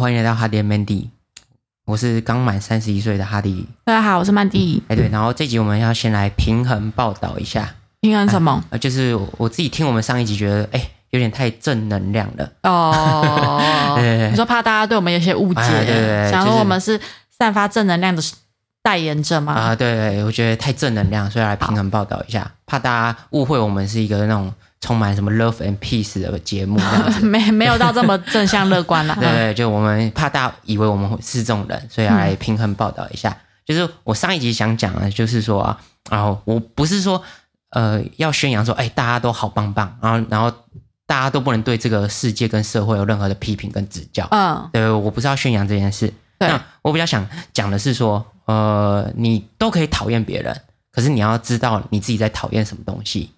欢迎来到哈迪 Mandy，我是刚满三十一岁的哈迪。大家好，我是曼迪。哎，对，然后这集我们要先来平衡报道一下，平衡什么？呃，就是我自己听我们上一集觉得，哎，有点太正能量了。哦，你说怕大家对我们有些误解，对对，想说我们是散发正能量的代言者吗？啊，对，我觉得太正能量，所以来平衡报道一下，怕大家误会我们是一个那种。充满什么 love and peace 的节目，没没有到这么正向乐观了。对，就我们怕大家以为我们是这种人，所以要来平衡报道一下。就是我上一集想讲的，就是说啊，然后我不是说呃要宣扬说，哎，大家都好棒棒，然后然后大家都不能对这个世界跟社会有任何的批评跟指教。嗯，对我不是要宣扬这件事。那我比较想讲的是说，呃，你都可以讨厌别人，可是你要知道你自己在讨厌什么东西。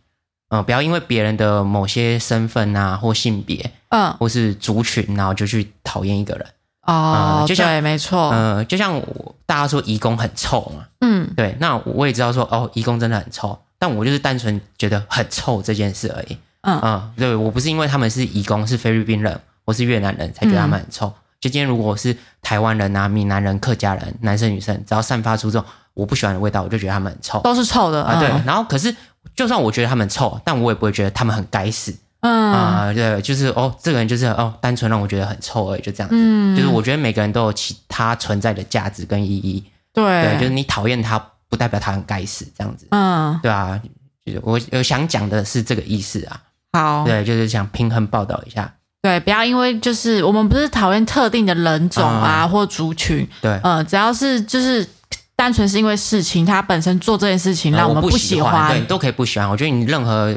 嗯，不要因为别人的某些身份啊，或性别，嗯，或是族群，然后就去讨厌一个人。哦，就像没错，嗯，就像我大家说义工很臭嘛，嗯，对，那我也知道说哦，义工真的很臭，但我就是单纯觉得很臭这件事而已。嗯嗯，对我不是因为他们是义工，是菲律宾人，我是越南人才觉得他们很臭。就今天如果是台湾人啊、闽南人、客家人，男生女生，只要散发出这种我不喜欢的味道，我就觉得他们很臭，都是臭的啊。对，然后可是。就算我觉得他们臭，但我也不会觉得他们很该死。嗯啊，对，就是哦，这个人就是哦，单纯让我觉得很臭而已，就这样子。嗯，就是我觉得每个人都有其他存在的价值跟意义。对，就是你讨厌他，不代表他很该死，这样子。嗯，对啊，就是我我想讲的是这个意思啊。好，对，就是想平衡报道一下。对，不要因为就是我们不是讨厌特定的人种啊或族群。对，嗯，只要是就是。单纯是因为事情，他本身做这件事情让我们不喜欢，对，都可以不喜欢。我觉得你任何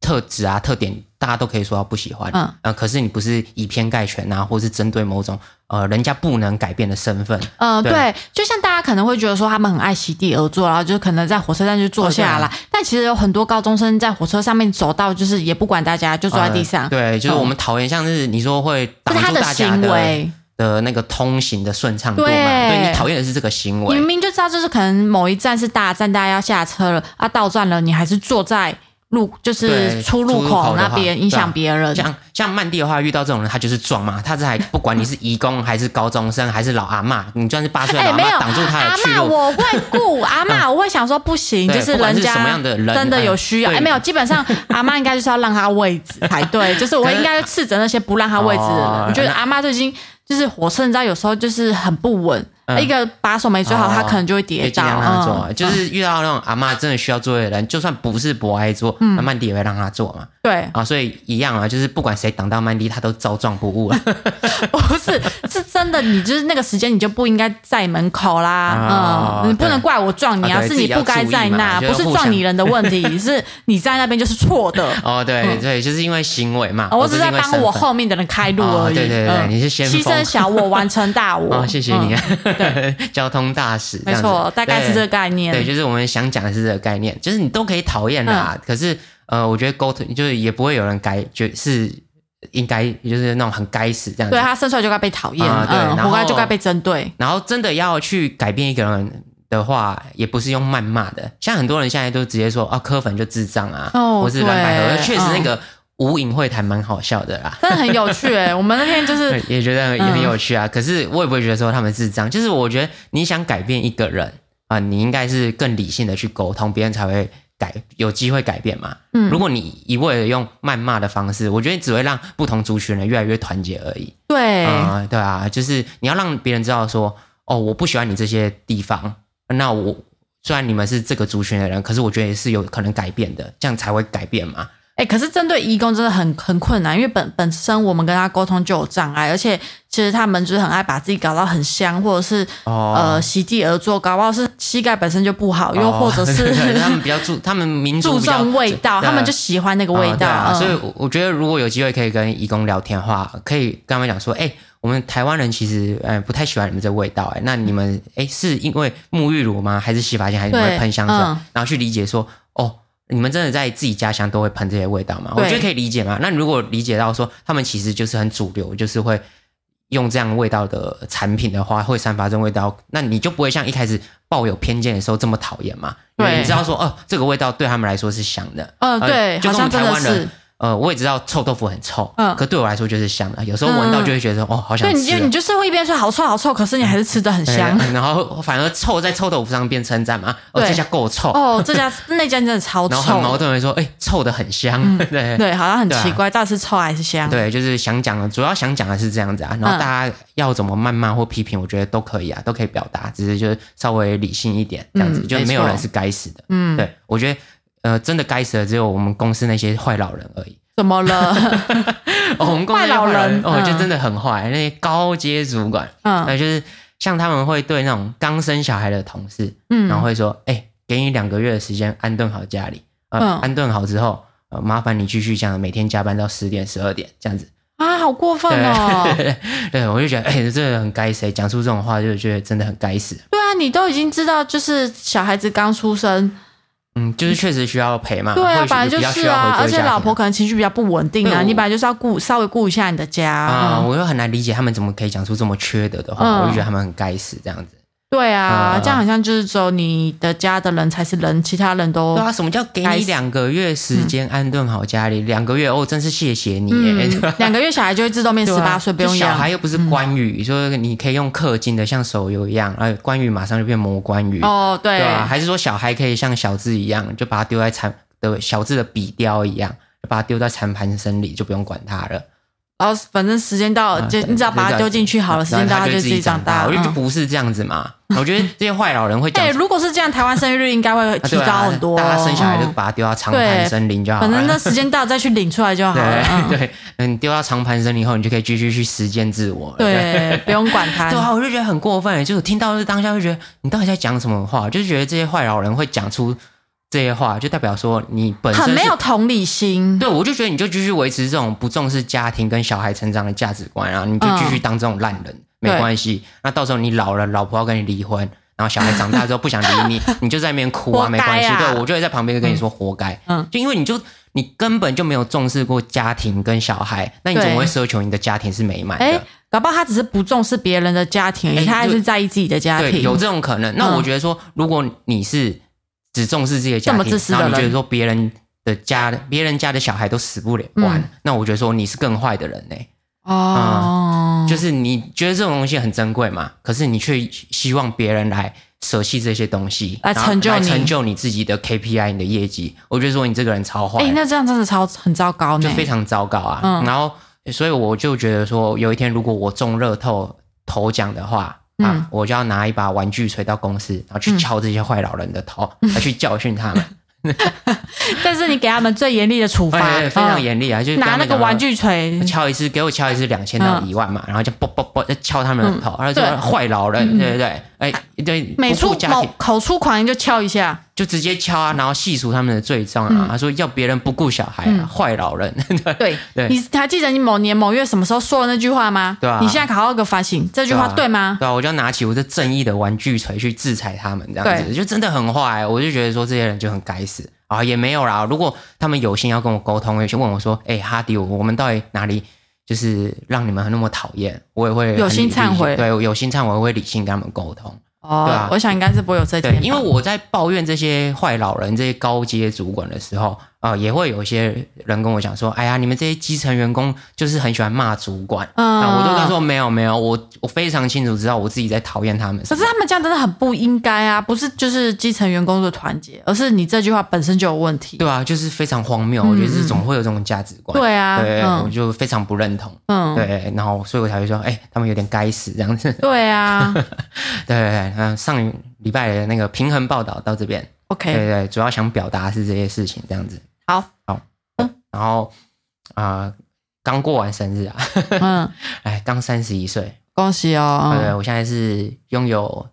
特质啊、特点，大家都可以说要不喜欢。嗯，呃，可是你不是以偏概全啊，或是针对某种呃人家不能改变的身份。嗯，对，就像大家可能会觉得说他们很爱席地而坐，然后就可能在火车站就坐下来，但其实有很多高中生在火车上面走到，就是也不管大家，就坐在地上。对，就是我们讨厌，像是你说会挡住大家的。的那个通行的顺畅度嘛，对你讨厌的是这个行为。你明明就知道，就是可能某一站是大站，大家要下车了啊，到站了，你还是坐在路，就是出入口那边，影响别人。像像曼蒂的话，遇到这种人，他就是撞嘛，他这还不管你是义工还是高中生还是老阿妈，你就算是八岁老阿妈挡住他的去路，我会顾 阿妈，我会想说不行，就是人家真的有需要。哎，没有，基本上 阿妈应该就是要让他位置才对，就是我应该斥责那些不让他位置的人。我觉得阿妈就已经。就是火车，你知道有时候就是很不稳。一个把手没做好，他可能就会跌倒。嗯，就是遇到那种阿妈真的需要坐的人，就算不是博爱坐，那曼迪也会让他坐嘛。对啊，所以一样啊，就是不管谁挡到曼迪，他都照撞不误啊。不是，是真的，你就是那个时间你就不应该在门口啦。嗯，你不能怪我撞你啊，是你不该在那，不是撞你人的问题，是你在那边就是错的。哦，对对，就是因为行为嘛。我只是在帮我后面的人开路而已。对对对，你是先牺牲小我完成大我。哦，谢谢你。交通大使，没错，大概是这个概念。对，就是我们想讲的是这个概念，就是你都可以讨厌啦，可是呃，我觉得沟通就是也不会有人改就是应该就是那种很该死这样子。对他生出来就该被讨厌，对，活该就该被针对。然后真的要去改变一个人的话，也不是用谩骂的，像很多人现在都直接说啊，柯粉就智障啊，或是蓝百合，确实那个。无影会谈蛮好笑的啦，真的很有趣哎！我们那天就是也觉得也很有趣啊。可是我也不会觉得说他们是这样，就是我觉得你想改变一个人啊，你应该是更理性的去沟通，别人才会改，有机会改变嘛。嗯，如果你一味的用谩骂的方式，我觉得只会让不同族群人越来越团结而已。对啊，对啊，就是你要让别人知道说，哦，我不喜欢你这些地方，那我虽然你们是这个族群的人，可是我觉得是有可能改变的，这样才会改变嘛。哎，可是针对义工真的很很困难，因为本本身我们跟他沟通就有障碍，而且其实他们就是很爱把自己搞到很香，或者是呃席地而坐，搞不好是膝盖本身就不好，又或者是他们比较注 他们民注重味道，他们就喜欢那个味道。所以我觉得如果有机会可以跟义工聊天的话，可以跟他们讲说，哎，我们台湾人其实呃不太喜欢你们这味道，哎，那你们哎是因为沐浴乳吗？还是洗发精？还是会喷香水？然后去理解说，哦。你们真的在自己家乡都会喷这些味道吗？我觉得可以理解嘛。那如果理解到说他们其实就是很主流，就是会用这样味道的产品的话，会散发这种味道，那你就不会像一开始抱有偏见的时候这么讨厌嘛？因为，你知道说哦，这个味道对他们来说是香的。嗯，对，就跟台湾人呃，我也知道臭豆腐很臭，嗯，可对我来说就是香的。有时候闻到就会觉得哦，好想吃。对，你就你就是会一边说好臭好臭，可是你还是吃的很香。然后反而臭在臭豆腐上变称赞嘛，哦，这家够臭哦，这家 那家真的超臭。然后很矛盾的说，哎，臭的很香，对对，好像很奇怪，到底是臭还是香？对，就是想讲的，主要想讲的是这样子啊。然后大家要怎么谩骂或批评，我觉得都可以啊，都可以表达，只是就是稍微理性一点，这样子就没有人是该死的。嗯，对我觉得。呃，真的该死的只有我们公司那些坏老人而已。怎么了？我们公司坏老人，哦，就真的很坏。那些高阶主管，嗯，那就是像他们会对那种刚生小孩的同事，嗯，然后会说，哎，给你两个月的时间安顿好家里，嗯，安顿好之后，呃，麻烦你继续这样每天加班到十点、十二点这样子。啊，好过分哦！对，我就觉得，哎，这个很该死，讲出这种话就觉得真的很该死。对啊，你都已经知道，就是小孩子刚出生。嗯，就是确实需要陪嘛。对啊，本来就是啊，而且老婆可能情绪比较不稳定啊，你本来就是要顾稍微顾一下你的家啊。我又很难理解他们怎么可以讲出这么缺德的话，我就觉得他们很该死这样子。对啊，这样好像就是只有你的家的人才是人，其他人都对啊。什么叫给你两个月时间安顿好家里？两个月哦，真是谢谢你。两个月小孩就会自动变十八岁，不用小孩又不是关羽，说你可以用氪金的，像手游一样，哎关羽马上就变魔关羽哦，对，对吧？还是说小孩可以像小智一样，就把它丢在残的小智的笔雕一样，就把它丢在残盘身里，就不用管它了。然后反正时间到了，就你只要把它丢进去好了，时间到它就自己长大。我觉得不是这样子嘛。我觉得这些坏老人会讲。对，如果是这样，台湾生育率应该会提高很多。大家生小孩就把它丢到长盘森林就好了。反正那时间到再去领出来就好了。对，嗯，丢到长盘森林后，你就可以继续去实践自我。对，不用管它。对啊，我就觉得很过分。就是听到当下就觉得，你到底在讲什么话？就是觉得这些坏老人会讲出。这些话就代表说你本身很没有同理心。对，我就觉得你就继续维持这种不重视家庭跟小孩成长的价值观啊，你就继续当这种烂人，没关系。那到时候你老了，老婆要跟你离婚，然后小孩长大之后不想理你，你就在那边哭啊，没关系。对我就会在旁边跟你说活该。嗯，就因为你就你根本就没有重视过家庭跟小孩，那你怎么会奢求你的家庭是美满的？搞不好他只是不重视别人的家庭，他还是在意自己的家庭。有这种可能。那我觉得说，如果你是。只重视自己的家庭，然后你觉得说别人的家、别人家的小孩都死不了完，那我觉得说你是更坏的人呢。哦，就是你觉得这种东西很珍贵嘛，可是你却希望别人来舍弃这些东西来成就你成就你自己的 KPI、你的业绩。我觉得说你这个人超坏，哎，那这样真的超很糟糕，就非常糟糕啊。然后，所以我就觉得说，有一天如果我中乐透头奖的话。啊！我就要拿一把玩具锤到公司，然后去敲这些坏老人的头，来去教训他们。但是你给他们最严厉的处罚，非常严厉啊！就拿那个玩具锤敲一次，给我敲一次两千到一万嘛，然后就啵啵啵敲他们的头，然后说坏老人，对不对？哎，对，每出某口出狂言就敲一下。就直接敲啊，然后细数他们的罪状啊。他说要别人不顾小孩，坏老人。对 对，你还记得你某年某月什么时候说的那句话吗？对啊。你现在考好个反省，这句话对吗？对啊，我就拿起我这正义的玩具锤去制裁他们，这样子就真的很坏。我就觉得说这些人就很该死啊，也没有啦。如果他们有心要跟我沟通，有心问我说：“哎，哈迪，我们到底哪里就是让你们那么讨厌？”我也会有心忏悔，对，有心忏悔，我会理性跟他们沟通。哦，对啊，我想应该是不会有这点，因为我在抱怨这些坏老人、这些高阶主管的时候。啊，也会有一些人跟我讲说，哎呀，你们这些基层员工就是很喜欢骂主管，啊，我都跟他说没有没有，我我非常清楚知道我自己在讨厌他们。可是他们这样真的很不应该啊，不是就是基层员工的团结，而是你这句话本身就有问题。对啊，就是非常荒谬，我觉得是总会有这种价值观。对啊，对，我就非常不认同。嗯，对，然后所以我才会说，哎，他们有点该死这样子。对啊，对对对，嗯，上礼拜的那个平衡报道到这边，OK，对对，主要想表达是这些事情这样子。好，好。然后啊，刚过完生日啊，嗯，哎，刚三十一岁，恭喜哦！对，我现在是拥有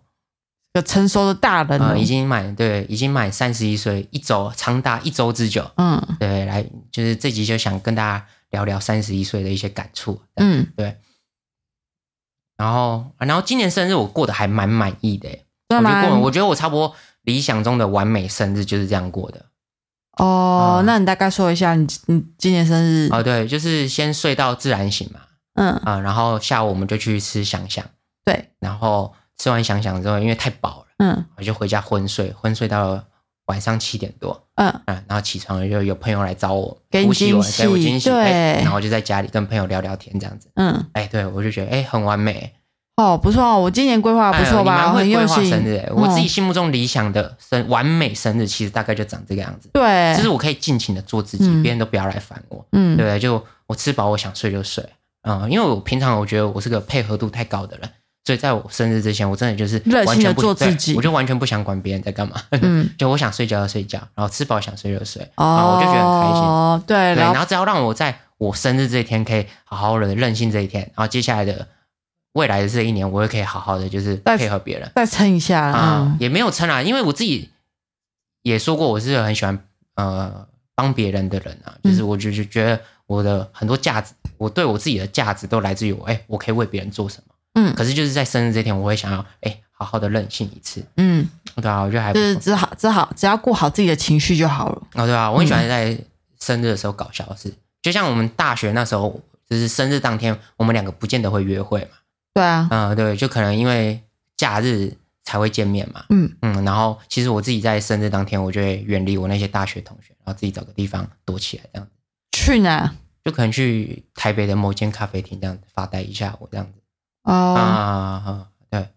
个成熟的大人了，已经满对，已经满三十一岁，一周长达一周之久，嗯，对，来就是这集就想跟大家聊聊三十一岁的一些感触，嗯，对。然后，然后今年生日我过得还蛮满意的，我觉得我觉得我差不多理想中的完美生日就是这样过的。哦，那你大概说一下，你你今年生日。哦，对，就是先睡到自然醒嘛，嗯。啊，然后下午我们就去吃想想，对，然后吃完想想之后，因为太饱了，嗯，我就回家昏睡，昏睡到晚上七点多，嗯。嗯，然后起床就有朋友来找我，给我惊喜，给我惊喜，对，然后就在家里跟朋友聊聊天这样子，嗯，哎，对我就觉得哎很完美，哦，不错哦，我今年规划不错吧？很规划生日，我自己心目中理想的生完美生日，其实大概就长这个样子，对，就是我可以尽情的做自己，别人都不要来烦我，嗯，对不对，就我吃饱我想睡就睡，嗯，因为我平常我觉得我是个配合度太高的人。所以在我生日之前，我真的就是完全不做自己，我就完全不想管别人在干嘛。嗯，就我想睡觉就睡觉，然后吃饱想睡就睡，哦，我就觉得很开心。哦，对，对，然后只要让我在我生日这一天可以好好的任性这一天，然后接下来的未来的这一年，我也可以好好的就是配合别人，再撑一下啊，也没有撑啊，因为我自己也说过，我是很喜欢呃帮别人的人啊，就是我就就觉得我的很多价值，我对我自己的价值都来自于我，哎，我可以为别人做什么。嗯，可是就是在生日这天，我会想要哎，好好的任性一次。嗯，对啊，我觉得还就是只好只好只要顾好自己的情绪就好了。哦，对啊，我很喜欢在生日的时候搞笑事，就像我们大学那时候，就是生日当天，我们两个不见得会约会嘛。对啊，嗯，对，就可能因为假日才会见面嘛。嗯嗯，然后其实我自己在生日当天，我就会远离我那些大学同学，然后自己找个地方躲起来，这样子。去哪？就可能去台北的某间咖啡厅这样子发呆一下，我这样子。啊，对，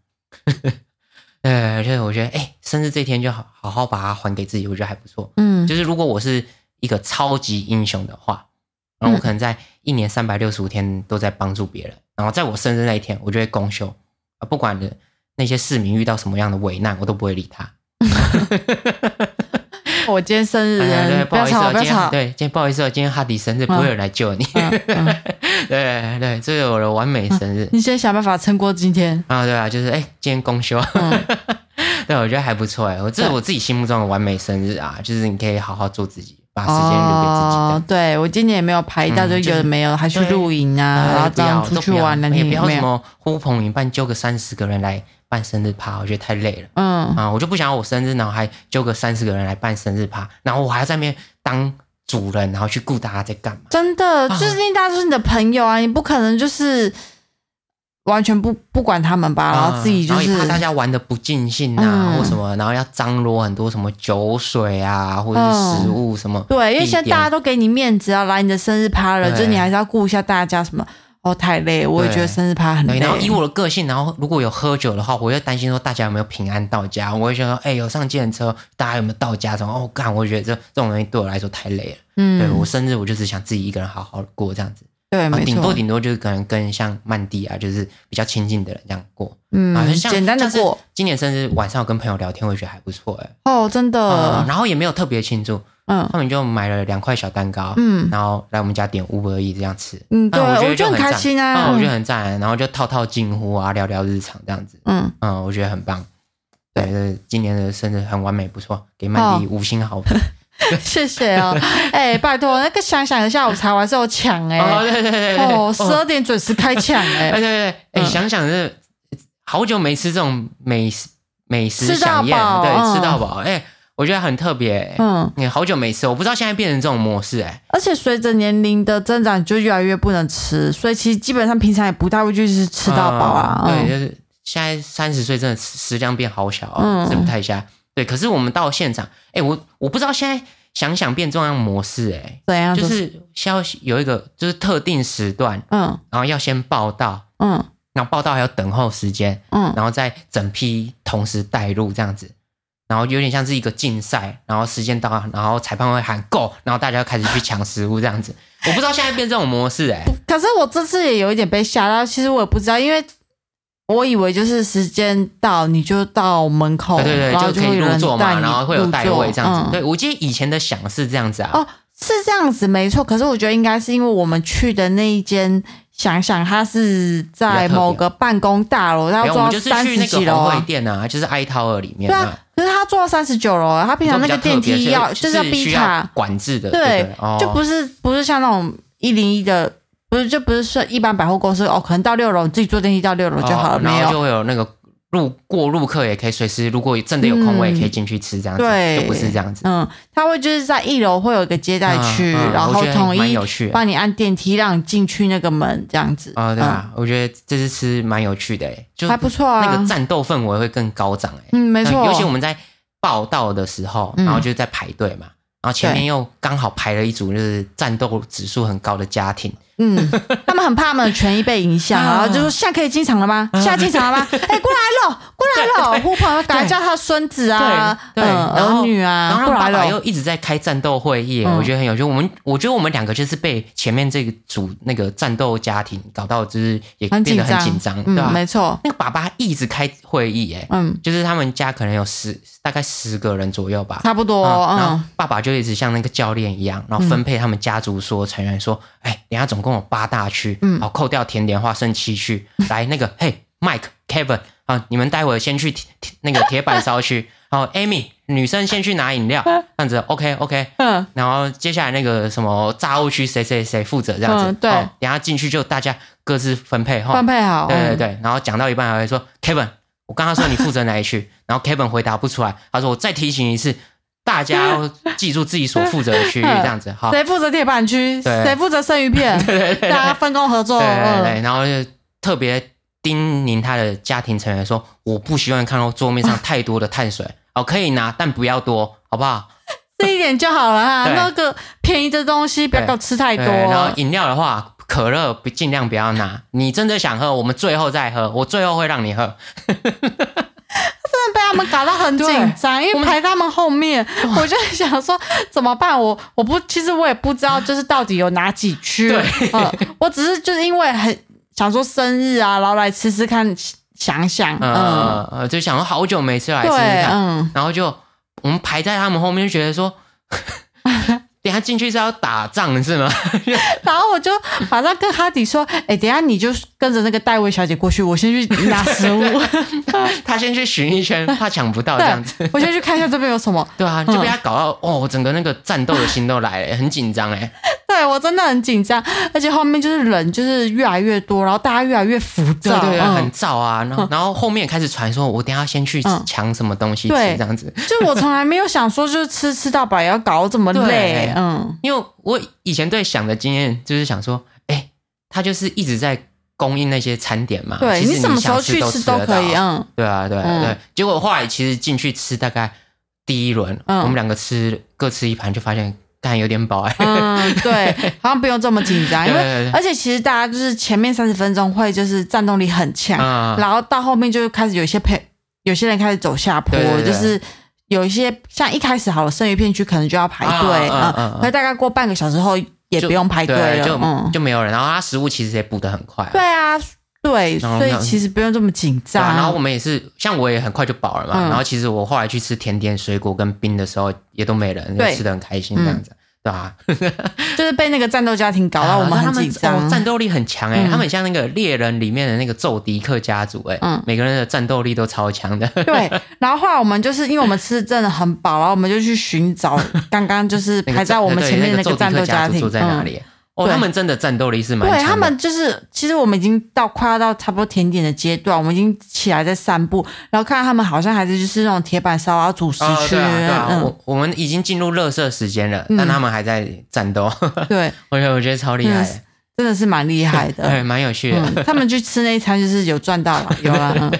对，就是我觉得，哎，生日这天就好好好把它还给自己，我觉得还不错。嗯，就是如果我是一个超级英雄的话，然后我可能在一年三百六十五天都在帮助别人，然后在我生日那一天，我就会公休啊，不管的那些市民遇到什么样的危难，我都不会理他。我今天生日，对不要吵，不要吵。对，今天不好意思，今天哈迪生日，不会有人来救你。对对，这是我的完美生日。你先想办法撑过今天啊！对啊，就是哎，今天公休。对，我觉得还不错哎，我这是我自己心目中的完美生日啊，就是你可以好好做自己，把时间留给自己的。对我今年也没有排一大堆有的没有，还去露营啊，然后这样出去玩那天也不要什么呼朋引伴揪个三十个人来。办生日趴，我觉得太累了。嗯啊，我就不想要我生日，然后还揪个三十个人来办生日趴，然后我还要在那边当主人，然后去顾大家在干嘛？真的，就是因为大家都是你的朋友啊，你不可能就是完全不不管他们吧，然后自己就是怕大家玩的不尽兴啊，或什么，然后要张罗很多什么酒水啊，或者是食物什么。对，因为现在大家都给你面子啊来你的生日趴了，就是你还是要顾一下大家什么。哦，太累，我也觉得生日趴很累。然后以我的个性，然后如果有喝酒的话，我会担心说大家有没有平安到家。我会想说，哎，有上计程车，大家有没有到家？什么？哦，干，我觉得这这种东西对我来说太累了。嗯，对我生日，我就只想自己一个人好好过这样子。对，顶多顶多就是可能跟像曼蒂啊，就是比较亲近的人这样过。嗯，很简单的过。今年生日晚上我跟朋友聊天，我觉得还不错哎。哦，真的。然后也没有特别庆祝。嗯，他们就买了两块小蛋糕，嗯，然后来我们家点五百亿这样吃，嗯，对，我觉得很开心啊，我觉得很赞，然后就套套近乎啊，聊聊日常这样子，嗯嗯，我觉得很棒，对，今年的生日很完美，不错，给曼迪五星好评，谢谢哦，哎，拜托，那个想想一下午茶完是有抢哎，哦对对对，哦，十二点准时开抢哎，对对对，哎，想想是好久没吃这种美食美食飨宴，对，吃到饱，哎。我觉得很特别，嗯，你好久没吃，我不知道现在变成这种模式，哎，而且随着年龄的增长，就越来越不能吃，所以其实基本上平常也不太会就是吃到饱啊。对，就是现在三十岁真的食量变好小，嗯，吃不太下。对，可是我们到现场，哎，我我不知道现在想想变这样模式，哎，对啊？就是消息有一个就是特定时段，嗯，然后要先报道，嗯，然后报道还要等候时间，嗯，然后再整批同时带入这样子。然后有点像是一个竞赛，然后时间到，然后裁判会喊够，然后大家开始去抢食物这样子。我不知道现在变这种模式哎。可是我这次也有一点被吓到，其实我也不知道，因为我以为就是时间到你就到门口，对对，就可以入座嘛，然后会有代位这样子。对我记得以前的想是这样子啊。哦，是这样子没错。可是我觉得应该是因为我们去的那一间。想想，他是在某个办公大楼，他做到三十几楼啊。店啊，就是埃陶尔里面。对啊，可是他坐到三十九楼，他平常那个电梯要就是要逼卡管制的，对，就不是不是像那种一零一的，不是就不是说一般百货公司哦，可能到六楼自己坐电梯到六楼就好了，没有就会有那个。路过路客也可以随时，如果真的有空位，可以进去吃这样子，就不是这样子。嗯，他会就是在一楼会有一个接待区，然后统一帮你按电梯让你进去那个门这样子。啊，对啊，我觉得这次吃蛮有趣的，就还不错啊。那个战斗氛围会更高涨哎。嗯，没错。尤其我们在报道的时候，然后就在排队嘛，然后前面又刚好排了一组就是战斗指数很高的家庭。嗯，他们很怕他们的权益被影响，然后就说现在可以进场了吗？现在进场了吗？哎，过来了，过来了！呼朋友赶快叫他孙子啊，对，儿女啊，然后爸爸又一直在开战斗会议，我觉得很有趣。我们我觉得我们两个就是被前面这个组那个战斗家庭搞到，就是也变得很紧张，对吧？没错，那个爸爸一直开会议，哎，嗯，就是他们家可能有十大概十个人左右吧，差不多。然后爸爸就一直像那个教练一样，然后分配他们家族所有成员说，哎，等下总共有八大区，嗯，好，扣掉甜点花剩七区，来那个，嘿，Mike、Kevin 啊，你们待会先去那个铁板烧区，好，Amy 女生先去拿饮料，这样子，OK OK，嗯，然后接下来那个什么炸物区谁谁谁负责这样子，对，等下进去就大家各自分配哈，分配好，对对对，然后讲到一半还会说 Kevin，我刚刚说你负责哪一区，然后 Kevin 回答不出来，他说我再提醒一次。大家要记住自己所负责的区域，这样子好。谁负责铁板区？谁负责生鱼片？大家分工合作。对对对，然后就特别叮咛他的家庭成员说：“我不希望看到桌面上太多的碳水 哦，可以拿，但不要多，好不好？这一点就好了哈。那个便宜的东西不要吃太多。然后饮料的话，可乐不尽量不要拿。你真的想喝，我们最后再喝，我最后会让你喝。”被他们搞到很紧张，因为排他们后面，我就想说怎么办？我我不，其实我也不知道，就是到底有哪几区。嗯，我只是就是因为很想说生日啊，然后来吃吃看，想想，嗯，就想说好久没吃来吃吃看，然后就我们排在他们后面，就觉得说。等下进去是要打仗是吗？然后我就马上跟哈迪说：“哎，等下你就跟着那个戴维小姐过去，我先去拿食物。他先去巡一圈，怕抢不到这样子。我先去看一下这边有什么。对啊，就被他搞到哦，整个那个战斗的心都来了，很紧张哎。对我真的很紧张，而且后面就是人就是越来越多，然后大家越来越浮躁，对对，很燥啊。然后然后后面开始传说，我等下先去抢什么东西吃这样子。就我从来没有想说，就是吃吃到饱也要搞这么累。嗯，因为我以前对想的经验就是想说，哎，他就是一直在供应那些餐点嘛，对你什么时候去吃都可以，嗯，对啊，对对。结果后来其实进去吃，大概第一轮我们两个吃各吃一盘，就发现干有点饱哎。嗯，对，好像不用这么紧张，因为而且其实大家就是前面三十分钟会就是战斗力很强，然后到后面就开始有些配，有些人开始走下坡，就是。有一些像一开始好了，剩余片区可能就要排队，嗯，那大概过半个小时后也不用排队了，就就没有人。然后它食物其实也补的很快，对啊，对，所以其实不用这么紧张。然后我们也是，像我也很快就饱了嘛。然后其实我后来去吃甜点、水果跟冰的时候，也都没人，就吃的很开心这样子。对吧？就是被那个战斗家庭搞到我们很紧张，战斗力很强哎，他们像那个猎人里面的那个宙迪克家族哎，嗯，每个人的战斗力都超强的。对，然后后来我们就是因为我们吃真的很饱，然后我们就去寻找刚刚就是排在我们前面那个战斗家庭在哪里。哦，他们真的战斗力是蛮强。对他们就是，其实我们已经到快要到差不多甜点的阶段，我们已经起来在散步，然后看到他们好像还是就是那种铁板烧啊、主食区。对啊，对啊，我我们已经进入热色时间了，但他们还在战斗。对，我觉得我觉得超厉害，真的是蛮厉害的，对，蛮有趣的。他们去吃那一餐就是有赚到了，有了。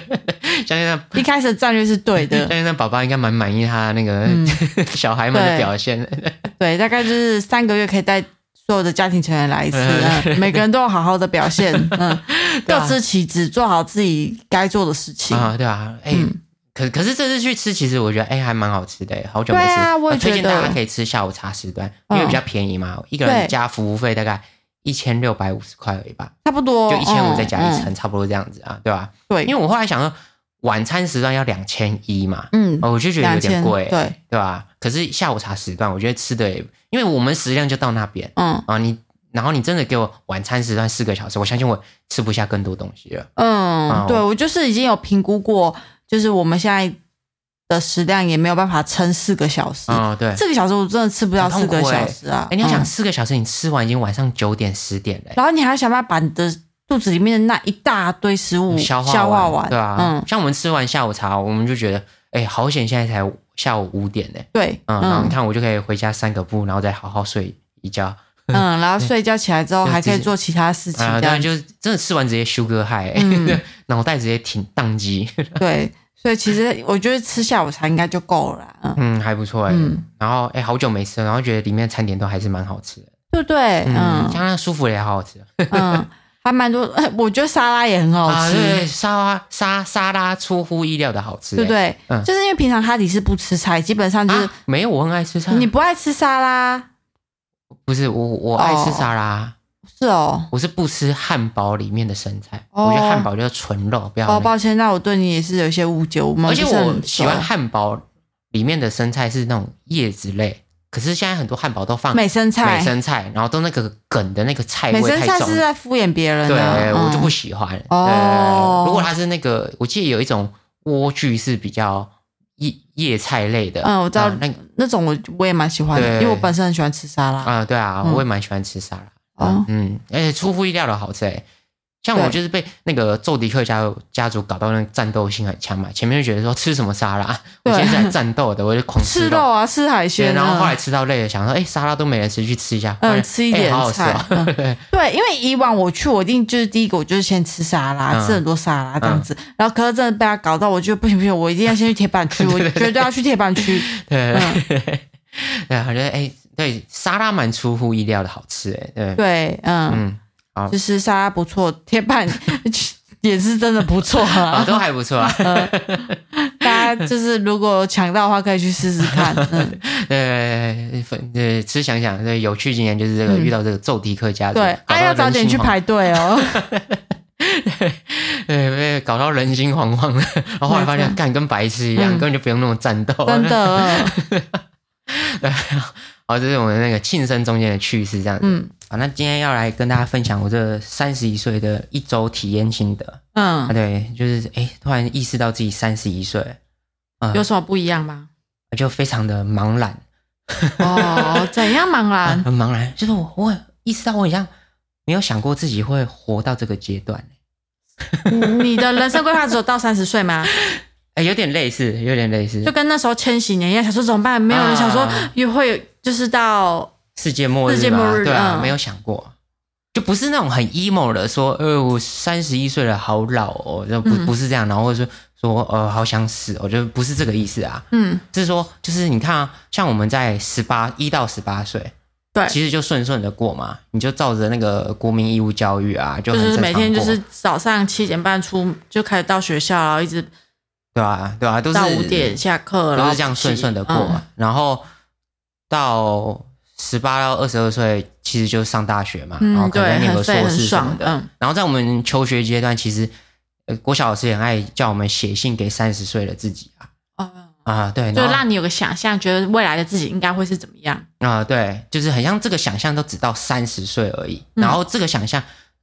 相信他一开始战略是对的，相信那宝宝应该蛮满意他那个小孩们的表现。对，大概就是三个月可以带。所有的家庭成员来一次，每个人都要好好的表现，嗯，各司其职，做好自己该做的事情。啊，对啊，哎，可可是这次去吃，其实我觉得哎还蛮好吃的，好久没吃，我推荐大家可以吃下午茶时段，因为比较便宜嘛，一个人加服务费大概一千六百五十块而已吧，差不多，就一千五再加一层，差不多这样子啊，对吧？对，因为我后来想说。晚餐时段要两千一嘛，嗯，我就觉得有点贵，对对吧？可是下午茶时段，我觉得吃的也，因为我们食量就到那边，嗯啊，你然后你真的给我晚餐时段四个小时，我相信我吃不下更多东西了。嗯，对我就是已经有评估过，就是我们现在的食量也没有办法撑四个小时。啊，对，四个小时我真的吃不到四个小时啊！哎，你要想四个小时，你吃完已经晚上九点十点了，然后你还要想办法把你的。肚子里面的那一大堆食物消化完，对啊，嗯，像我们吃完下午茶，我们就觉得，哎，好险，现在才下午五点呢。对，嗯，然后你看，我就可以回家散个步，然后再好好睡一觉。嗯，然后睡觉起来之后，还可以做其他事情。当然，就真的吃完直接休个嗨，脑袋直接停宕机。对，所以其实我觉得吃下午茶应该就够了。嗯，还不错哎。嗯，然后哎，好久没吃，然后觉得里面餐点都还是蛮好吃的，对不对？嗯，像那舒芙蕾好好吃。嗯，还蛮多，我觉得沙拉也很好吃。对，沙拉沙沙拉出乎意料的好吃，对不对？嗯，就是因为平常哈迪是不吃菜，基本上就是没有我很爱吃菜。你不爱吃沙拉？不是我，我爱吃沙拉。是哦，我是不吃汉堡里面的生菜，我觉得汉堡就是纯肉。不要。哦，抱歉，那我对你也是有一些误解。而且我喜欢汉堡里面的生菜是那种叶子类，可是现在很多汉堡都放美生菜，美生菜，然后都那个梗的那个菜味太重。美生菜是在敷衍别人，对我就不喜欢。哦，如果它是那个，我记得有一种莴苣是比较叶叶菜类的。嗯，我知道那那种我我也蛮喜欢的，因为我本身很喜欢吃沙拉。啊，对啊，我也蛮喜欢吃沙拉。嗯，而且出乎意料的好吃哎。像我就是被那个奏迪克家家族搞到那战斗性很强嘛，前面就觉得说吃什么沙拉，我现在战斗的，我就狂吃肉啊，吃海鲜，然后后来吃到累了，想说哎沙拉都没人吃，去吃一下，嗯，吃一点菜，对，因为以往我去，我一定就是第一个，我就是先吃沙拉，吃很多沙拉这样子，然后可是真的被他搞到，我觉得不行不行，我一定要先去铁板区，我绝对要去铁板区，对，对，我觉得哎，对，沙拉蛮出乎意料的好吃哎，对，对，嗯嗯。就是沙拉不错，铁板 也是真的不错啊，都还不错啊。大家就是如果抢到的话，可以去试试看。嗯，对，对，吃想想，对，有趣经验就是这个遇到这个奏迪克家族，对，还要早点去排队哦。对，被搞到人心惶惶的，然后后来发现干跟白痴一样，根本就不用那么战斗，真的。对，好，这是我们那个庆生中间的趣事，这样子。嗯。好，那今天要来跟大家分享我这三十一岁的一周体验心得。嗯，啊，对，就是哎，突然意识到自己三十一岁，嗯，有什么不一样吗？就非常的茫然。哦，怎样茫然？很茫然，就是我，我意识到我好像没有想过自己会活到这个阶段。你的人生规划只有到三十岁吗？哎，有点类似，有点类似，就跟那时候千禧年一样，想说怎么办？没有人想说也会就是到。世界末日嘛，对啊，没有想过，就不是那种很 emo 的说，呃，我三十一岁了，好老哦，就不不是这样，然后或者说说，呃，好想死，我觉得不是这个意思啊，嗯，是说，就是你看啊，像我们在十八一到十八岁，对，其实就顺顺的过嘛，你就照着那个国民义务教育啊，就是每天就是早上七点半出就开始到学校，然后一直，对啊，对啊，都是到五点下课，都是这样顺顺的过，然后到。十八到二十二岁，其实就是上大学嘛，然后可能念个硕士什么的。然后在我们求学阶段，其实呃，郭晓老师也很爱叫我们写信给三十岁的自己啊。啊，对，就让你有个想象，觉得未来的自己应该会是怎么样啊？对，就是很像这个想象都只到三十岁而已。然后这个想象，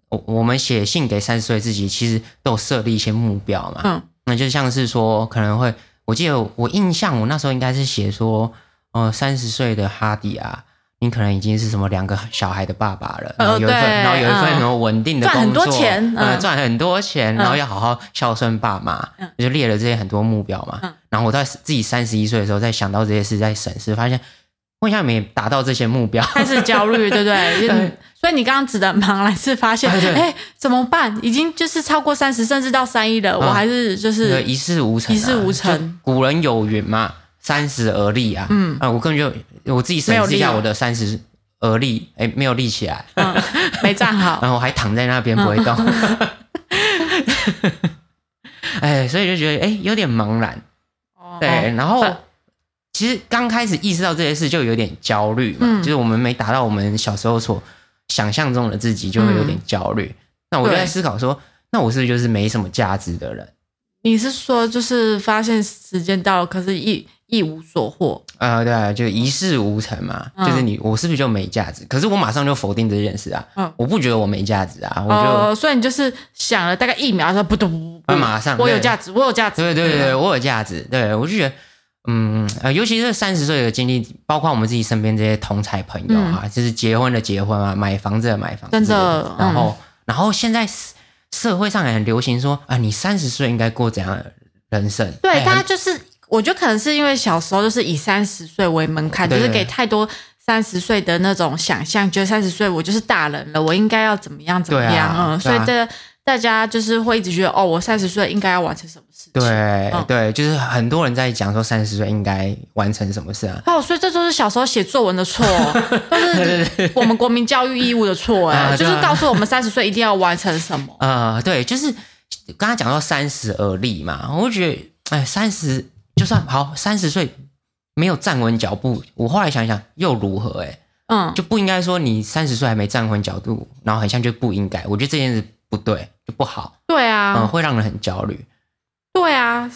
我我们写信给三十岁自己，其实都有设立一些目标嘛。嗯，那就像是说，可能会，我记得我印象，我那时候应该是写说，呃，三十岁的哈迪啊。你可能已经是什么两个小孩的爸爸了，然后有一份，然后有一份什么稳定的工作，赚很多钱，赚很多钱，然后要好好孝顺爸妈，就列了这些很多目标嘛。然后我在自己三十一岁的时候，在想到这些事，在审视，发现为什么没达到这些目标，开始焦虑，对不对？所以你刚刚指的忙来是发现，哎，怎么办？已经就是超过三十，甚至到三一了，我还是就是一事无成，一事无成。古人有云嘛。三十而立啊，嗯。啊，我根本就我自己审视一下我的三十而立，哎，没有立起来，没站好，然后还躺在那边不会动，哎，所以就觉得哎有点茫然，对，然后其实刚开始意识到这些事就有点焦虑嘛，就是我们没达到我们小时候所想象中的自己，就会有点焦虑。那我就在思考说，那我是不是就是没什么价值的人？你是说就是发现时间到了，可是一。一无所获。啊，对啊，就一事无成嘛，就是你我是不是就没价值？可是我马上就否定这件事啊，嗯，我不觉得我没价值啊，我就所以你就是想了大概一秒，说不懂，马上我有价值，我有价值，对对对，我有价值，对我就觉得，嗯呃，尤其是三十岁的经历，包括我们自己身边这些同才朋友啊，就是结婚的结婚啊，买房子的买房，真的，然后然后现在社会上也很流行说啊，你三十岁应该过怎样的人生？对，大家就是。我觉得可能是因为小时候就是以三十岁为门槛，就是给太多三十岁的那种想象，觉得三十岁我就是大人了，我应该要怎么样怎么样，嗯，所以这大家就是会一直觉得，哦，我三十岁应该要完成什么事情？对对，就是很多人在讲说三十岁应该完成什么事啊？哦，所以这就是小时候写作文的错，都是我们国民教育义务的错，哎，就是告诉我们三十岁一定要完成什么？啊，对，就是刚刚讲到三十而立嘛，我觉得，哎，三十就算好，三十岁没有站稳脚步，我后来想想又如何？哎，嗯，就不应该说你三十岁还没站稳脚步，然后很像就不应该，我觉得这件事。不对，就不好。对啊，嗯，会让人很焦虑。对啊，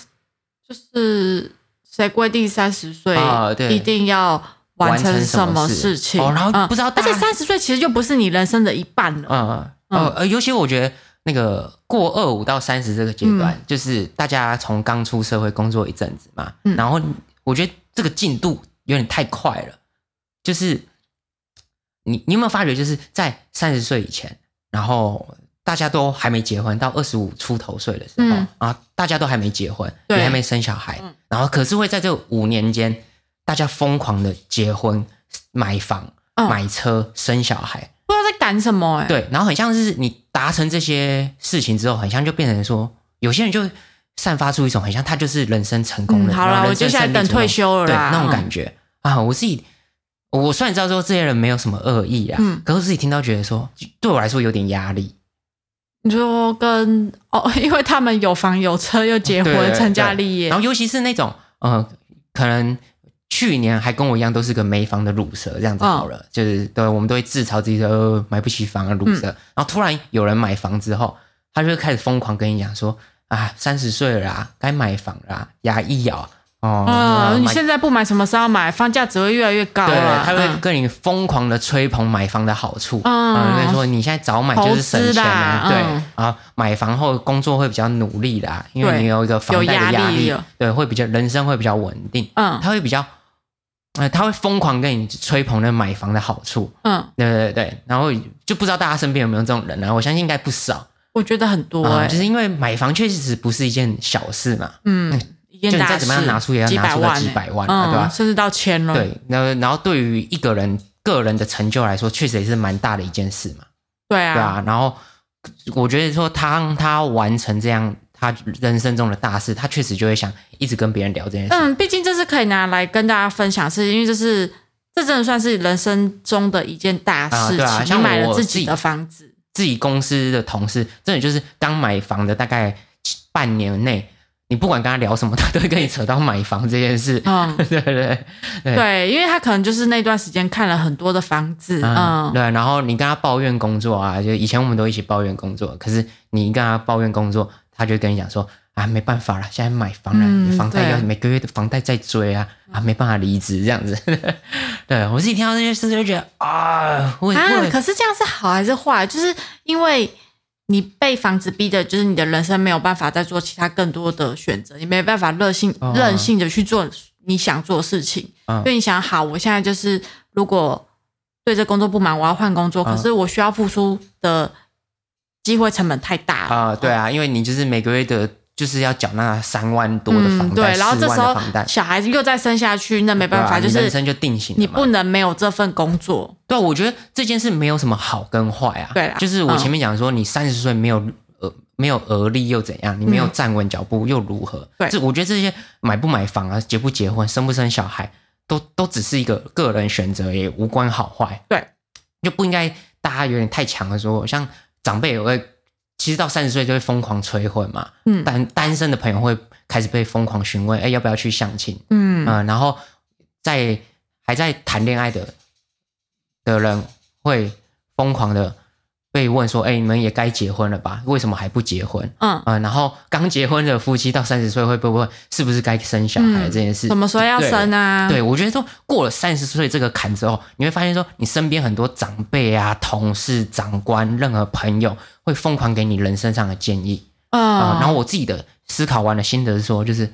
就是谁规定三十岁一定要完成什么事情？然后不知道，而且三十岁其实就不是你人生的一半了。嗯嗯呃，尤其我觉得那个过二五到三十这个阶段，就是大家从刚出社会工作一阵子嘛，然后我觉得这个进度有点太快了。就是你你有没有发觉，就是在三十岁以前，然后。大家都还没结婚，到二十五出头岁的时候啊，大家都还没结婚，也还没生小孩，然后可是会在这五年间，大家疯狂的结婚、买房、买车、生小孩，不知道在赶什么哎。对，然后很像是你达成这些事情之后，很像就变成说，有些人就散发出一种很像他就是人生成功的，好了，我接下来等退休了啦，那种感觉啊。我自己，我虽然知道说这些人没有什么恶意啊，可是自己听到觉得说，对我来说有点压力。你说跟哦，因为他们有房有车又结婚成家立业，然后尤其是那种呃，可能去年还跟我一样都是个没房的乳蛇这样子好了，就是对，我们都会自嘲自己说买不起房的乳蛇，然后突然有人买房之后，他就开始疯狂跟你讲说啊，三十岁了啊，该买房啦，牙一咬。哦，你现在不买什么时候买？房价只会越来越高了。他会跟你疯狂的吹捧买房的好处，啊，跟你说你现在早买就是省钱啊，对啊，买房后工作会比较努力的，因为你有一个房贷的压力，对，会比较人生会比较稳定。嗯，他会比较，呃，他会疯狂跟你吹捧那买房的好处。嗯，对对对，然后就不知道大家身边有没有这种人呢？我相信应该不少。我觉得很多，哎，就是因为买房确实不是一件小事嘛。嗯。就你再怎么样拿出，也要拿出个几百万，对吧？甚至到千了。对，那然后对于一个人个人的成就来说，确实也是蛮大的一件事嘛。对啊，对啊。然后我觉得说他他完成这样他人生中的大事，他确实就会想一直跟别人聊这件事。嗯，毕竟这是可以拿来跟大家分享，是因为这是这真的算是人生中的一件大事情。像买了自己的房子，自己公司的同事，真的就是刚买房的，大概半年内。你不管跟他聊什么，他都会跟你扯到买房这件事。嗯，对对对，因为他可能就是那段时间看了很多的房子。嗯，对。然后你跟他抱怨工作啊，就以前我们都一起抱怨工作，可是你跟他抱怨工作，他就跟你讲说啊，没办法了，现在买房了，房贷要每个月的房贷在追啊，啊，没办法离职这样子。对我自己听到这些事就觉得啊，我啊，可是这样是好还是坏？就是因为。你被房子逼的，就是你的人生没有办法再做其他更多的选择，你没办法任性任性的去做你想做的事情。因为你想好，我现在就是如果对这工作不满，我要换工作，可是我需要付出的机会成本太大了啊！对啊，因为你就是每个月的。就是要缴纳三万多的房贷，对，然后这时候小孩子又再生下去，那没办法，就是人生就定型了。你不能没有这份工作。对，我觉得这件事没有什么好跟坏啊。对，就是我前面讲说，你三十岁没有呃没有而立又怎样？你没有站稳脚步又如何？对，这我觉得这些买不买房啊，结不结婚，生不生小孩，都都只是一个个人选择，也无关好坏。对，就不应该大家有点太强的说，像长辈也会。其实到三十岁就会疯狂催婚嘛，嗯，单单身的朋友会开始被疯狂询问，哎，要不要去相亲？嗯啊，然后在还在谈恋爱的的人会疯狂的。被问说：“哎，你们也该结婚了吧？为什么还不结婚？”嗯啊，然后刚结婚的夫妻到三十岁会不会是不是该生小孩这件事？什么时候要生啊？对，我觉得说过了三十岁这个坎之后，你会发现说你身边很多长辈啊、同事、长官、任何朋友会疯狂给你人生上的建议啊。然后我自己的思考完的心得是说，就是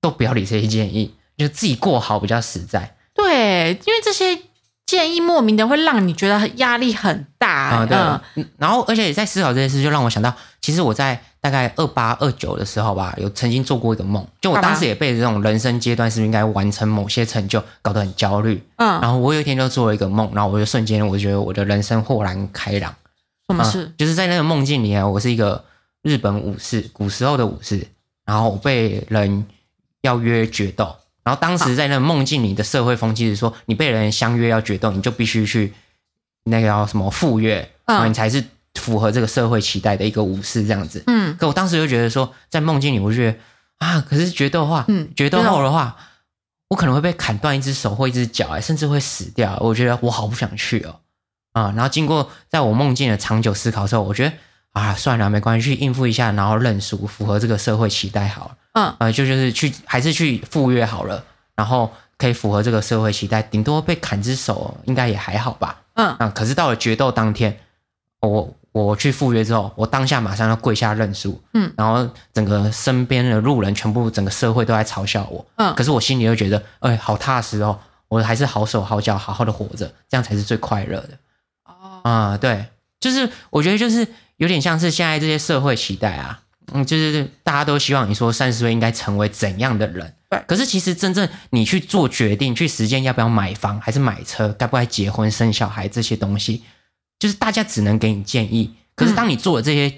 都不要理这些建议，就自己过好比较实在。对，因为这些。建议莫名的会让你觉得压力很大啊，对。然后，而且也在思考这件事，就让我想到，其实我在大概二八二九的时候吧，有曾经做过一个梦，就我当时也被这种人生阶段是不是应该完成某些成就搞得很焦虑。嗯。然后我有一天就做了一个梦，然后我就瞬间我觉得我的人生豁然开朗。什么事？就是在那个梦境里啊，我是一个日本武士，古时候的武士，然后我被人要约决斗，然后当时在那个梦境里的社会风气是说，你被人相约要决斗，你就必须去那个叫什么赴约，嗯，你才是符合这个社会期待的一个武士这样子。嗯，可我当时就觉得说，在梦境里，我觉得啊，可是决斗话，嗯，决斗后的话。我可能会被砍断一只手或一只脚，哎，甚至会死掉。我觉得我好不想去哦，啊！然后经过在我梦境的长久思考之后，我觉得啊，算了，没关系，去应付一下，然后认输，符合这个社会期待好了。嗯，呃，就就是去，还是去赴约好了，然后可以符合这个社会期待，顶多被砍只手，应该也还好吧。嗯，啊，可是到了决斗当天，我。我去赴约之后，我当下马上要跪下认输，嗯，然后整个身边的路人，全部整个社会都在嘲笑我，嗯，可是我心里又觉得，哎，好踏实哦，我还是好手好脚，好好的活着，这样才是最快乐的。哦，啊，对，就是我觉得就是有点像是现在这些社会期待啊，嗯，就是大家都希望你说三十岁应该成为怎样的人，对，可是其实真正你去做决定，去实践要不要买房还是买车，该不该结婚生小孩这些东西。就是大家只能给你建议，可是当你做了这些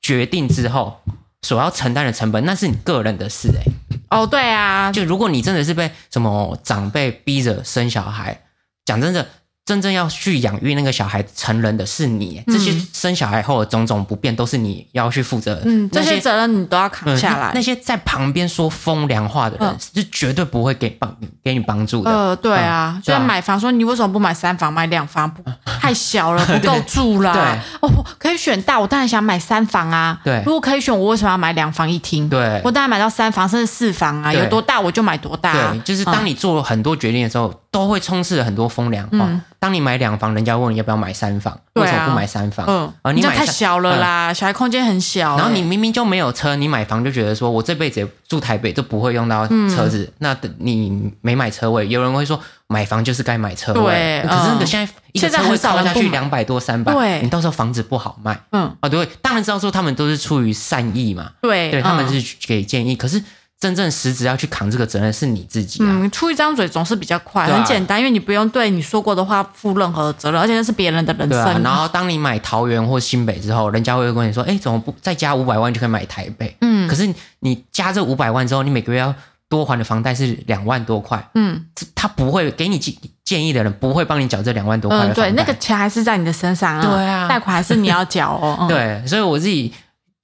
决定之后，所要承担的成本，那是你个人的事哎。哦，对啊，就如果你真的是被什么长辈逼着生小孩，讲真的。真正要去养育那个小孩成人的是你，这些生小孩后的种种不便都是你要去负责。嗯，这些责任你都要扛下来。那些在旁边说风凉话的人，是绝对不会给帮给你帮助的。呃，对啊，就像买房，说你为什么不买三房，买两房？不 太小了，不够住啦。对，哦，可以选大，我当然想买三房啊。对，如果可以选，我为什么要买两房一厅？对，我当然买到三房甚至四房啊，有多大我就买多大。对，就是当你做了很多决定的时候。都会充斥了很多风凉话。当你买两房，人家问你要不要买三房，为什么不买三房？嗯，啊，你买太小了啦，小孩空间很小。然后你明明就没有车，你买房就觉得说我这辈子住台北就不会用到车子。那你没买车位，有人会说买房就是该买车位。可是你现在一个车位超下去两百多三百，你到时候房子不好卖。嗯，啊，对，当然知道说他们都是出于善意嘛。对，对他们是给建议，可是。真正实质要去扛这个责任是你自己。嗯，出一张嘴总是比较快，很简单，因为你不用对你说过的话负任何责任，而且那是别人的人生。然后当你买桃园或新北之后，人家会跟你说：“哎，怎么不再加五百万就可以买台北？”嗯，可是你加这五百万之后，你每个月要多还的房贷是两万多块。嗯，他不会给你建建议的人不会帮你缴这两万多块。对，那个钱还是在你的身上啊。对啊，贷款还是你要缴哦。对，所以我自己。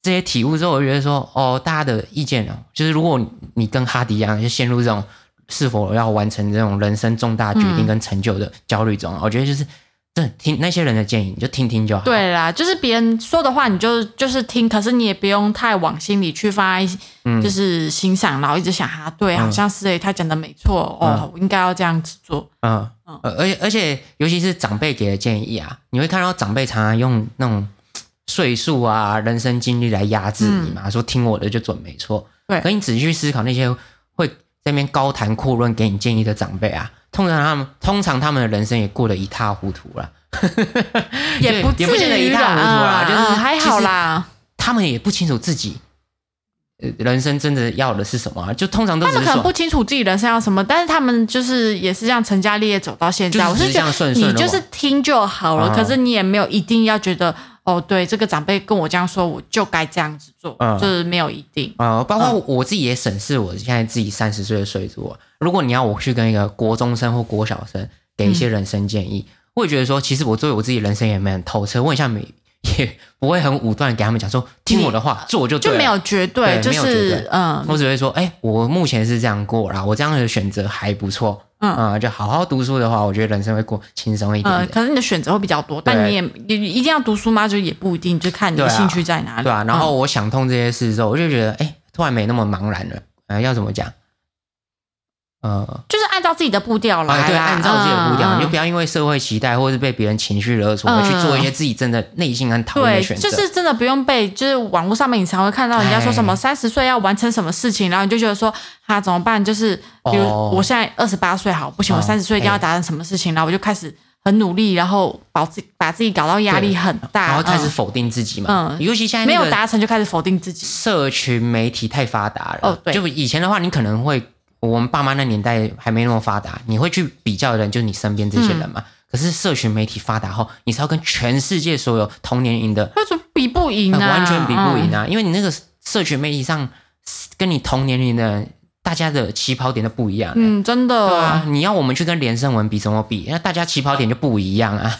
这些体悟之后，我觉得说，哦，大家的意见哦，就是如果你跟哈迪一样，就陷入这种是否要完成这种人生重大决定跟成就的焦虑中，我觉得就是，这听那些人的建议，你就听听就好。对啦，就是别人说的话，你就就是听，可是你也不用太往心里去放，就是欣赏，然后一直想哈，对，好像是诶，他讲的没错哦，我应该要这样子做。嗯嗯，而且而且，尤其是长辈给的建议啊，你会看到长辈常常用那种。岁数啊，人生经历来压制你嘛？说听我的就准没错。对，可你仔细去思考，那些会在那边高谈阔论给你建议的长辈啊，通常他们通常他们的人生也过得一塌糊涂了。也 不也不见得一塌糊涂啦，就是还好啦。他们也不清楚自己人生真的要的是什么，就通常都他们可能不清楚自己人生要什么，但是他们就是也是这样成家立业走到现在。我是觉得你就是听就好了，可是你也没有一定要觉得。哦，对，这个长辈跟我这样说，我就该这样子做，就是没有一定啊。包括我自己也审视我现在自己三十岁的岁数，如果你要我去跟一个国中生或国小生给一些人生建议，我也觉得说，其实我作为我自己人生也没很透彻，问一下没。也不会很武断给他们讲说听我的话做就就没有绝对，就是嗯，我只会说哎，我目前是这样过啦，我这样的选择还不错，嗯就好好读书的话，我觉得人生会过轻松一点。嗯，可能你的选择会比较多，但你也你一定要读书吗？就也不一定，就看你的兴趣在哪里。对啊，然后我想通这些事之后，我就觉得哎，突然没那么茫然了。呃，要怎么讲？呃，就是按照自己的步调来，对，按照自己的步调，你就不要因为社会期待或者是被别人情绪勒索，而去做一些自己真的内心很讨厌的选择。就是真的不用被，就是网络上面你常会看到人家说什么三十岁要完成什么事情，然后你就觉得说啊怎么办？就是比如我现在二十八岁，好不行，我三十岁一定要达成什么事情，然后我就开始很努力，然后把自把自己搞到压力很大，然后开始否定自己嘛。嗯，尤其现在没有达成就开始否定自己。社群媒体太发达了，哦，对，就以前的话，你可能会。我们爸妈那年代还没那么发达，你会去比较的人就是你身边这些人嘛？可是社群媒体发达后，你是要跟全世界所有同年龄的，那就比不赢啊，完全比不赢啊！因为你那个社群媒体上跟你同年龄的。大家的起跑点都不一样，嗯，真的，对啊，你要我们去跟连胜文比怎么比？那大家起跑点就不一样 啊，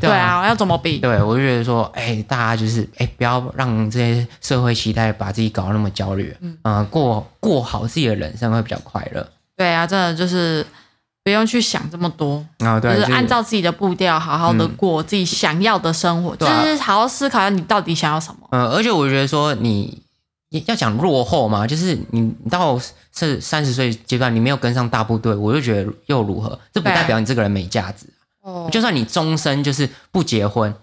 对啊，要怎么比？对，我就觉得说，哎，大家就是，哎，不要让这些社会期待把自己搞得那么焦虑，嗯，过过好自己的人生会比较快乐。对啊，真的就是不用去想这么多，啊，对，就是按照自己的步调，好好的过自己想要的生活，就是好好思考下你到底想要什么。嗯，而且我觉得说你。要讲落后嘛，就是你到是三十岁阶段，你没有跟上大部队，我就觉得又如何？这不代表你这个人没价值。哦，就算你终身就是不结婚，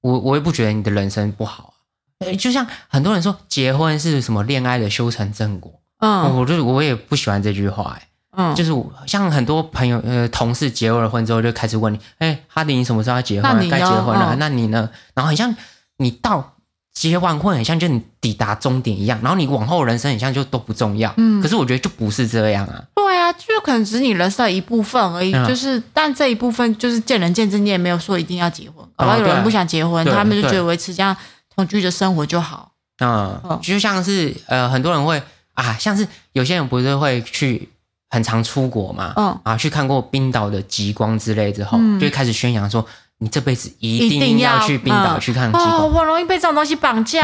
我我也不觉得你的人生不好啊。就像很多人说结婚是什么恋爱的修成正果，嗯，我就我也不喜欢这句话。哎，嗯，就是像很多朋友呃同事结了婚之后就开始问你，哎，哈迪你什么时候要结婚？该结婚了？那你呢？然后很像你到。结完婚很像就你抵达终点一样，然后你往后人生很像就都不重要。嗯，可是我觉得就不是这样啊。对啊，就可能只是你人生的一部分而已。就是，但这一部分就是见仁见智，你也没有说一定要结婚。然后有人不想结婚，他们就觉得维持这样同居的生活就好。嗯，就像是呃，很多人会啊，像是有些人不是会去很常出国嘛，嗯，啊，去看过冰岛的极光之类之后，就开始宣扬说。你这辈子一定要去冰岛去看极光，我容易被这种东西绑架。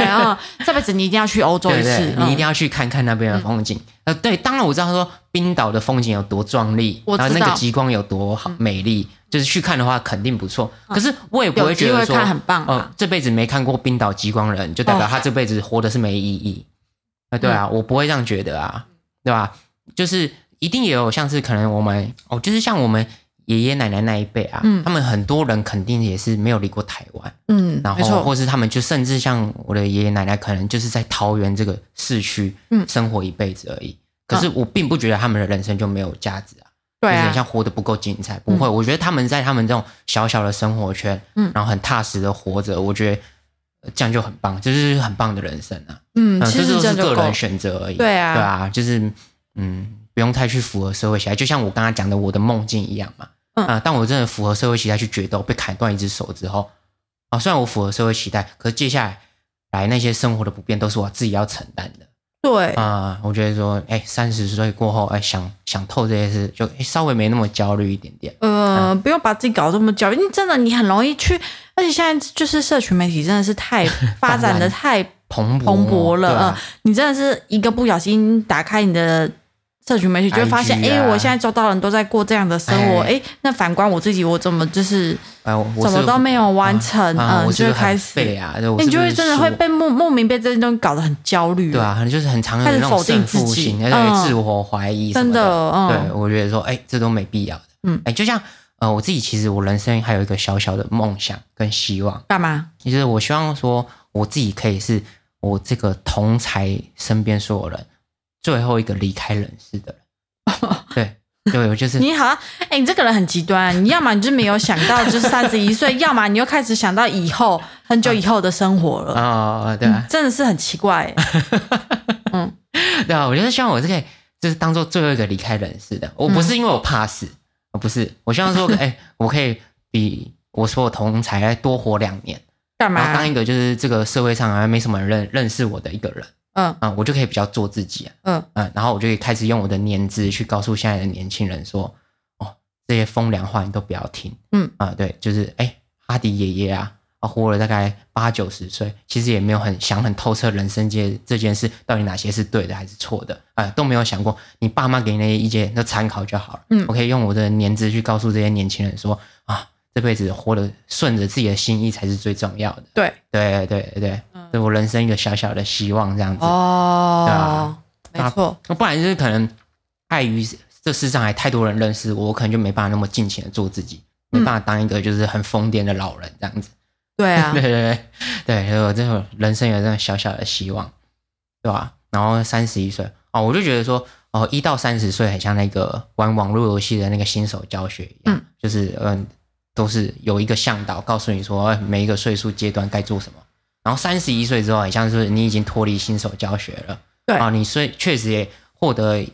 然 后这辈子你一定要去欧洲一次，你一定要去看看那边的风景。呃，对，当然我知道说冰岛的风景有多壮丽，然后那个极光有多好美丽，就是去看的话肯定不错。可是我也不会觉得说，很棒。哦，这辈子没看过冰岛极光的人，就代表他这辈子活的是没意义。啊，对啊，我不会这样觉得啊，对吧？就是一定也有像是可能我们哦，就是像我们。爷爷奶奶那一辈啊，他们很多人肯定也是没有离过台湾，嗯，然后或是他们就甚至像我的爷爷奶奶，可能就是在桃园这个市区，嗯，生活一辈子而已。可是我并不觉得他们的人生就没有价值啊，对啊，像活得不够精彩，不会。我觉得他们在他们这种小小的生活圈，嗯，然后很踏实的活着，我觉得这样就很棒，就是很棒的人生啊，嗯，其实是个人选择而已，对啊，对啊，就是嗯，不用太去符合社会期待，就像我刚刚讲的我的梦境一样嘛。啊！但我真的符合社会期待去决斗，被砍断一只手之后，啊，虽然我符合社会期待，可是接下来来那些生活的不便都是我自己要承担的。对啊，我觉得说，哎，三十岁过后，哎，想想透这些事，就稍微没那么焦虑一点点。呃，不用把自己搞这么焦虑，因为真的你很容易去，而且现在就是社群媒体真的是太 发展的太蓬勃蓬勃了，嗯，你真的是一个不小心打开你的。社群媒体就会发现，哎，我现在周遭人都在过这样的生活，哎，那反观我自己，我怎么就是什么都没有完成，嗯，就会开始，你就会真的会被莫莫名被这些东西搞得很焦虑，对啊，可能就是很常开始否定自己，嗯，自我怀疑，真的，嗯。对，我觉得说，哎，这都没必要的，嗯，哎，就像呃，我自己其实我人生还有一个小小的梦想跟希望，干嘛？其实我希望说，我自己可以是我这个同才身边所有人。最后一个离开人世的人，对对，我就是你好，哎，你这个人很极端，你要么你就没有想到就是三十一岁，要么你又开始想到以后很久以后的生活了。啊，对啊，真的是很奇怪，嗯，对啊，我觉得希望我是可以就是当做最后一个离开人世的，我不是因为我怕死，不是，我希望说，哎，我可以比我所有同才多活两年，干嘛？当一个就是这个社会上还没什么人认认识我的一个人。嗯。啊，我就可以比较做自己啊，嗯。嗯，然后我就可以开始用我的年资去告诉现在的年轻人说，哦，这些风凉话你都不要听，嗯。啊，对，就是哎，哈迪爷爷啊，啊，活了大概八九十岁，其实也没有很想很透彻人生界这件事到底哪些是对的还是错的，啊，都没有想过，你爸妈给你那些意见都参考就好了，嗯，我可以用我的年资去告诉这些年轻人说，啊。这辈子活得顺着自己的心意才是最重要的。对对对对，是我人生一个小小的希望，这样子。哦，对没错。不然就是可能碍于这世上还太多人认识我，我可能就没办法那么尽情的做自己，没办法当一个就是很疯癫的老人这样子。对啊，对对对对，所以我这种人生有这种小小的希望，对吧？然后三十一岁哦，我就觉得说哦，一到三十岁很像那个玩网络游戏的那个新手教学一样，就是嗯。都是有一个向导告诉你说每一个岁数阶段该做什么，然后三十一岁之后，好像是你已经脱离新手教学了，对。啊，你虽确实也获得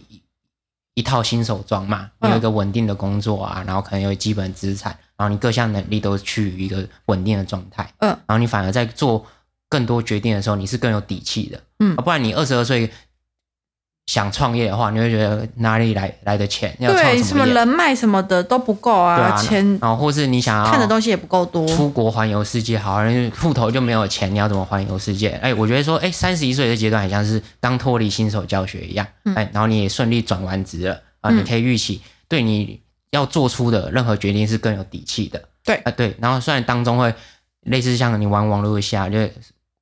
一套新手装嘛，你有一个稳定的工作啊，然后可能有基本资产，然后你各项能力都趋于一个稳定的状态，嗯，然后你反而在做更多决定的时候，你是更有底气的，嗯，不然你二十二岁。想创业的话，你会觉得哪里来来的钱？要对，什么人脉什么的都不够啊，钱，然后或是你想要看的东西也不够多，出国环游世界，好，人户头就没有钱，你要怎么环游世界？哎，我觉得说，哎，三十一岁的阶段，好像是刚脱离新手教学一样，哎，然后你也顺利转完职了啊，你可以预期，对你要做出的任何决定是更有底气的，对啊，对，然后虽然当中会类似像你玩网络游戏啊，就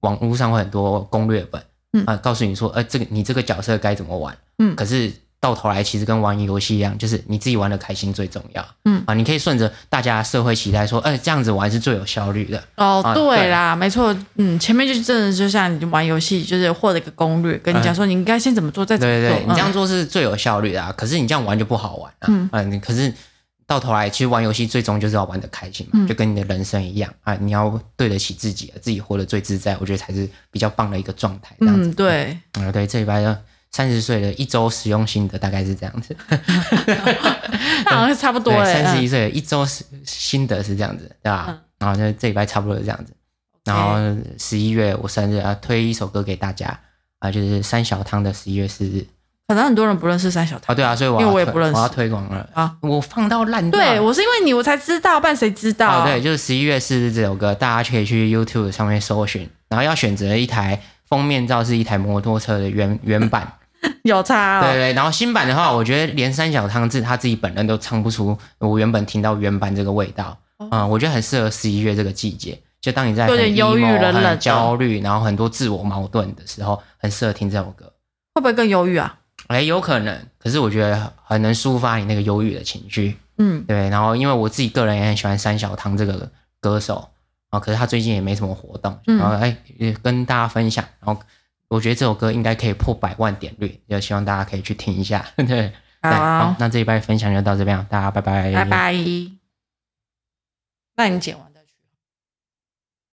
网络上会很多攻略本。嗯啊，告诉你说，呃，这个你这个角色该怎么玩？嗯，可是到头来其实跟玩游戏一样，就是你自己玩的开心最重要。嗯啊，你可以顺着大家社会期待说，哎，这样子玩是最有效率的。哦，对啦，没错，嗯，前面就是真的就像你玩游戏，就是获得一个攻略，跟你讲说你应该先怎么做，再怎么做。对对，你这样做是最有效率的啊。可是你这样玩就不好玩了。嗯嗯，可是。到头来，其实玩游戏最终就是要玩的开心嘛，就跟你的人生一样啊，你要对得起自己，自己活得最自在，我觉得才是比较棒的一个状态。嗯，对，啊，对，这礼拜的三十岁的一周使用心得大概是这样子，那好像差不多。三十一岁一周心得是这样子，对吧？然后就这礼拜差不多是这样子。然后十一月我生日啊，推一首歌给大家啊，就是三小汤的十一月四日。可能很多人不认识三小汤啊，对啊，所以我因为我也不认识，我要推广了啊！我放到烂掉，对我是因为你我才知道，不然谁知道？对，就是十一月四日这首歌，大家可以去 YouTube 上面搜寻，然后要选择一台封面照是一台摩托车的原 原版，有差。对对，然后新版的话，我觉得连三小汤自他自己本人都唱不出我原本听到原版这个味道啊！我觉得很适合十一月这个季节，就当你在有点忧郁、冷冷、焦虑，然后很多自我矛盾的时候，很适合听这首歌。会不会更忧郁啊？哎，有可能，可是我觉得很能抒发你那个忧郁的情绪，嗯，对。然后，因为我自己个人也很喜欢三小汤这个歌手啊，可是他最近也没什么活动，然后哎，跟大家分享。然后，我觉得这首歌应该可以破百万点率，就希望大家可以去听一下。对，好，那这一拜分享就到这边，大家拜拜，拜拜。那你剪完。